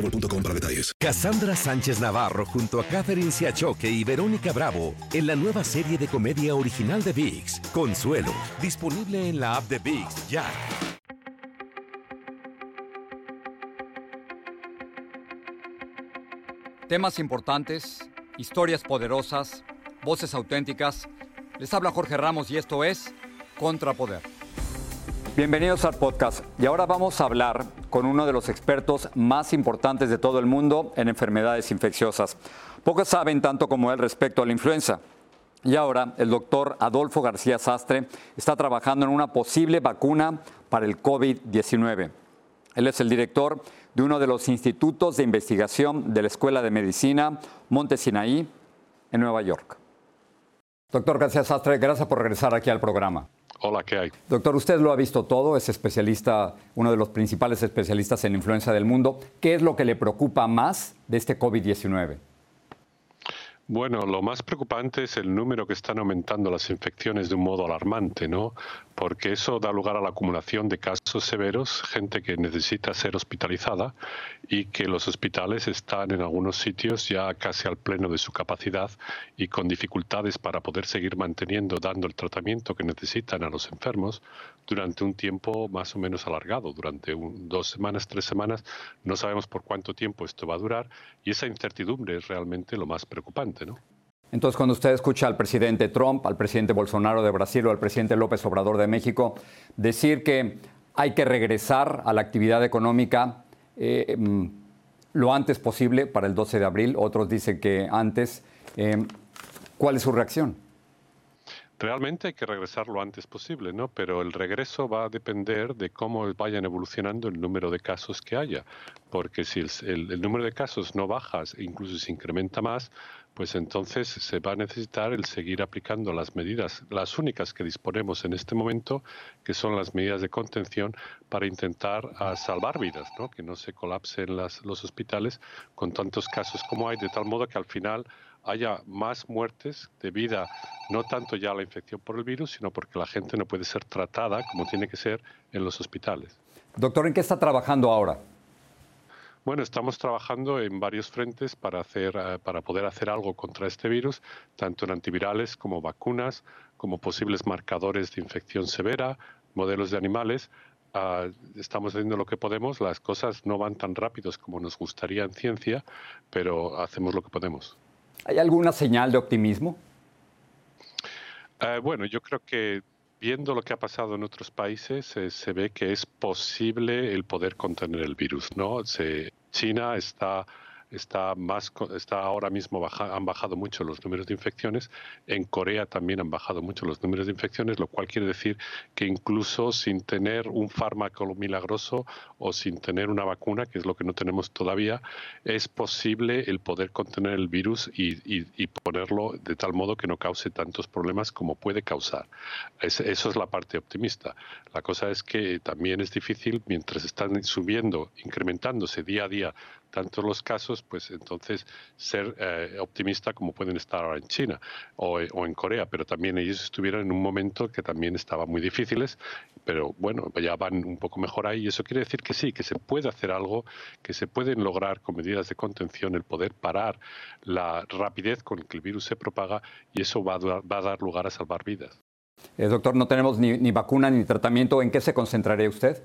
boostmobile.com para detalles. Cassandra Sánchez Navarro junto a Catherine Siachoque y Verónica Bravo en la nueva serie de comedia original de VIX, Consuelo, disponible en la app de VIX ya. Temas importantes, historias poderosas, voces auténticas. Les habla Jorge Ramos y esto es Contrapoder. Bienvenidos al podcast. Y ahora vamos a hablar con uno de los expertos más importantes de todo el mundo en enfermedades infecciosas. Pocos saben tanto como él respecto a la influenza. Y ahora el doctor Adolfo García Sastre está trabajando en una posible vacuna para el COVID-19. Él es el director de uno de los institutos de investigación de la Escuela de Medicina Monte Sinaí en Nueva York. Doctor García Sastre, gracias por regresar aquí al programa. Hola, ¿qué hay? Doctor, usted lo ha visto todo, es especialista, uno de los principales especialistas en influenza del mundo. ¿Qué es lo que le preocupa más de este COVID-19? Bueno, lo más preocupante es el número que están aumentando las infecciones de un modo alarmante, ¿no? Porque eso da lugar a la acumulación de casos severos, gente que necesita ser hospitalizada y que los hospitales están en algunos sitios ya casi al pleno de su capacidad y con dificultades para poder seguir manteniendo, dando el tratamiento que necesitan a los enfermos durante un tiempo más o menos alargado, durante dos semanas, tres semanas. No sabemos por cuánto tiempo esto va a durar y esa incertidumbre es realmente lo más preocupante. Entonces, cuando usted escucha al presidente Trump, al presidente Bolsonaro de Brasil o al presidente López Obrador de México decir que hay que regresar a la actividad económica eh, mm, lo antes posible para el 12 de abril, otros dicen que antes, eh, ¿cuál es su reacción? Realmente hay que regresar lo antes posible, ¿no? Pero el regreso va a depender de cómo vayan evolucionando el número de casos que haya, porque si el, el número de casos no baja, incluso se incrementa más, pues entonces se va a necesitar el seguir aplicando las medidas, las únicas que disponemos en este momento, que son las medidas de contención para intentar ah, salvar vidas, ¿no? que no se colapsen las, los hospitales con tantos casos como hay, de tal modo que al final haya más muertes debido no tanto ya a la infección por el virus, sino porque la gente no puede ser tratada como tiene que ser en los hospitales. Doctor, ¿en qué está trabajando ahora? Bueno, estamos trabajando en varios frentes para, hacer, eh, para poder hacer algo contra este virus, tanto en antivirales como vacunas, como posibles marcadores de infección severa, modelos de animales. Ah, estamos haciendo lo que podemos. Las cosas no van tan rápidos como nos gustaría en ciencia, pero hacemos lo que podemos. ¿Hay alguna señal de optimismo? Eh, bueno, yo creo que viendo lo que ha pasado en otros países, se ve que es posible el poder contener el virus, ¿no? Se, China está está más está ahora mismo han bajado mucho los números de infecciones. En Corea también han bajado mucho los números de infecciones lo cual quiere decir que incluso sin tener un fármaco milagroso o sin tener una vacuna que es lo que no tenemos todavía es posible el poder contener el virus y, ponerlo de tal modo que no cause tantos problemas como puede causar. Eso es la parte optimista. La cosa es que también es difícil mientras están subiendo incrementándose día a día tantos los casos, pues entonces ser eh, optimista como pueden estar ahora en China o, en Corea, pero también ellos estuvieron en un momento que también estaba muy difíciles, pero bueno, ya van un poco mejor ahí y eso quiere decir que sí, que se puede hacer algo, que se pueden lograr con medidas de contención el poder parar la rapidez con que el virus se propaga y eso va a, dar lugar a salvar vidas. Eh, doctor, no tenemos ni, ni vacuna ni tratamiento. ¿En qué se concentraría usted?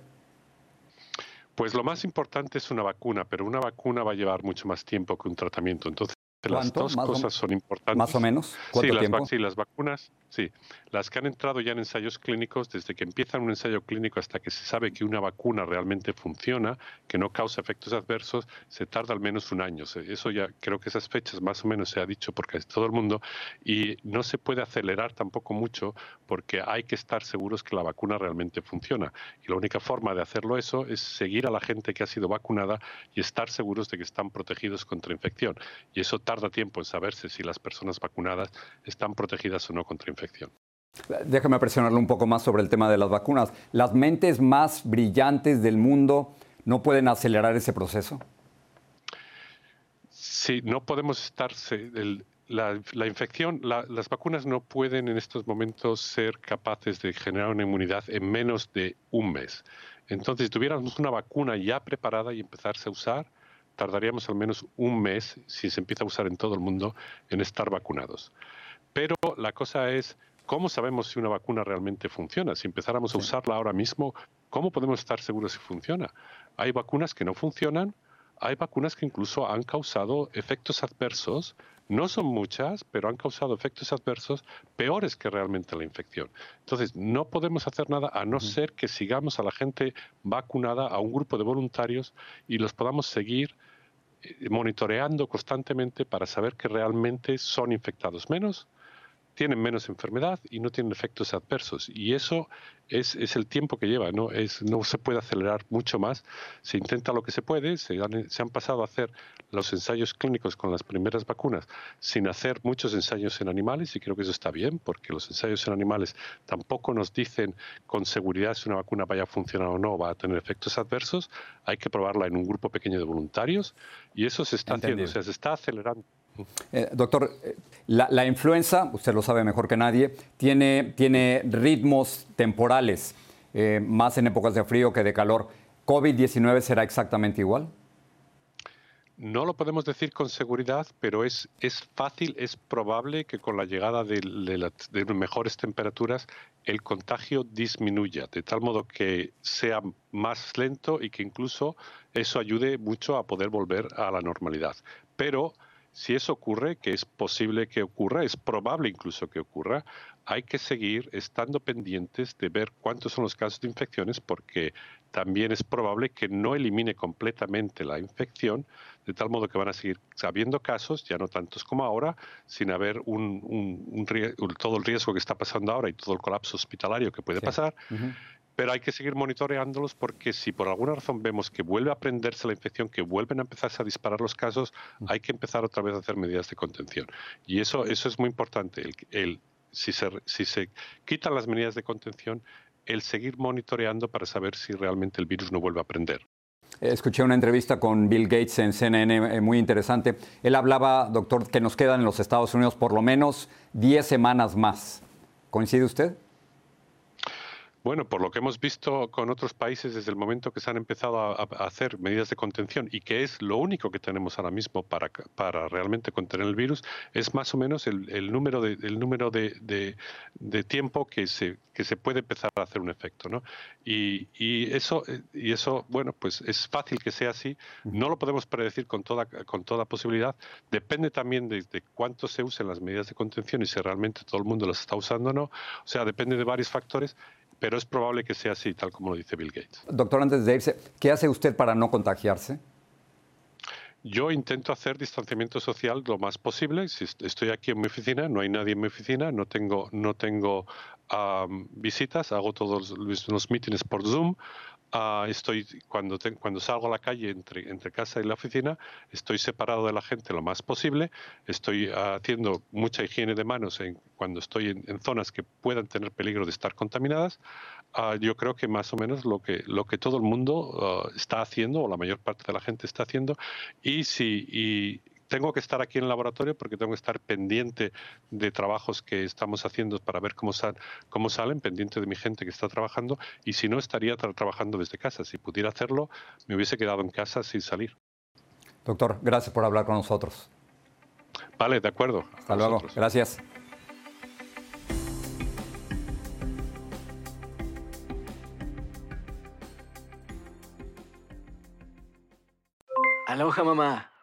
Pues lo más importante es una vacuna, pero una vacuna va a llevar mucho más tiempo que un tratamiento. Entonces, las dos cosas son importantes. Más o menos. Sí las, sí, las vacunas, sí. Las que han entrado ya en ensayos clínicos, desde que empiezan un ensayo clínico hasta que se sabe que una vacuna realmente funciona, que no causa efectos adversos, se tarda al menos un año. Eso ya creo que esas fechas más o menos se ha dicho por casi todo el mundo y no se puede acelerar tampoco mucho porque hay que estar seguros que la vacuna realmente funciona. Y la única forma de hacerlo eso es seguir a la gente que ha sido vacunada y estar seguros de que están protegidos contra infección. Y eso tarda tiempo en saberse si las personas vacunadas están protegidas o no contra infección. Déjame presionarle un poco más sobre el tema de las vacunas. ¿Las mentes más brillantes del mundo no pueden acelerar ese proceso? Sí, no podemos estar... la, infección, las vacunas no pueden en estos momentos ser capaces de generar una inmunidad en menos de un mes. Entonces, si tuviéramos una vacuna ya preparada y empezarse a usar, tardaríamos al menos un mes, si se empieza a usar en todo el mundo, en estar vacunados. Pero la cosa es, ¿cómo sabemos si una vacuna realmente funciona? Si empezáramos a usarla ahora mismo, ¿cómo podemos estar seguros si funciona? Hay vacunas que no funcionan, hay vacunas que incluso han causado efectos adversos, no son muchas, pero han causado efectos adversos peores que realmente la infección. Entonces, no podemos hacer nada a no ser que sigamos a la gente vacunada, a un grupo de voluntarios y los podamos seguir eh, monitoreando constantemente para saber que realmente son infectados. Menos tienen menos enfermedad y no tienen efectos adversos. Y eso es, es, el tiempo que lleva, ¿no? Es, no se puede acelerar mucho más. Se intenta lo que se puede, se han, se han pasado a hacer los ensayos clínicos con las primeras vacunas sin hacer muchos ensayos en animales y creo que eso está bien porque los ensayos en animales tampoco nos dicen con seguridad si una vacuna vaya a funcionar o no, va a tener efectos adversos. Hay que probarla en un grupo pequeño de voluntarios y eso se está haciendo, o sea, se está acelerando. Eh, doctor, eh, la, influenza, usted lo sabe mejor que nadie, tiene, tiene ritmos temporales, eh, más en épocas de frío que de calor. ¿COVID-19 será exactamente igual? No lo podemos decir con seguridad, pero es, es fácil, es probable que con la llegada de, de, mejores temperaturas el contagio disminuya, de tal modo que sea más lento y que incluso eso ayude mucho a poder volver a la normalidad. Pero si eso ocurre, que es posible que ocurra, es probable incluso que ocurra, hay que seguir estando pendientes de ver cuántos son los casos de infecciones porque también es probable que no elimine completamente la infección, de tal modo que van a seguir habiendo casos, ya no tantos como ahora, sin haber un, todo el riesgo que está pasando ahora y todo el colapso hospitalario que puede pasar pero hay que seguir monitoreándolos porque si por alguna razón vemos que vuelve a prenderse la infección, que vuelven a empezarse a disparar los casos, mm. hay que empezar otra vez a hacer medidas de contención. Y eso, eso es muy importante. El, si, se, si se quitan las medidas de contención, el seguir monitoreando para saber si realmente el virus no vuelve a prender. Escuché una entrevista con Bill Gates en CNN eh, muy interesante. Él hablaba, doctor, que nos quedan en los Estados Unidos por lo menos 10 semanas más. ¿Coincide usted? Bueno, por lo que hemos visto con otros países desde el momento que se han empezado a, hacer medidas de contención y que es lo único que tenemos ahora mismo para, para realmente contener el virus, es más o menos el, número, de, el número de, de, tiempo que se, que se puede empezar a hacer un efecto. ¿no? Y, y, eso, y eso, bueno, pues es fácil que sea así. No lo podemos predecir con toda, con toda posibilidad. Depende también de, de cuánto se usen las medidas de contención y si realmente todo el mundo las está usando o no. O sea, depende de varios factores pero es probable que sea así, tal como lo dice Bill Gates. Doctor, antes de irse, ¿qué hace usted para no contagiarse? Yo intento hacer distanciamiento social lo más posible. Si estoy aquí en mi oficina, no hay nadie en mi oficina, no tengo, no tengo visitas, hago todos los, los mítines por Zoom. Ah, estoy cuando, cuando salgo a la calle entre, entre casa y la oficina, estoy separado de la gente lo más posible, estoy haciendo mucha higiene de manos cuando estoy en, zonas que puedan tener peligro de estar contaminadas. Ah, yo creo que más o menos lo que, lo que todo el mundo ah, está haciendo, o la mayor parte de la gente está haciendo, y si tengo que estar aquí en el laboratorio porque tengo que estar pendiente de trabajos que estamos haciendo para ver cómo, cómo salen, pendiente de mi gente que está trabajando y si no estaría trabajando desde casa. Si pudiera hacerlo, me hubiese quedado en casa sin salir. Doctor, gracias por hablar con nosotros. Vale, de acuerdo. Hasta luego. Gracias. Aloha mamá.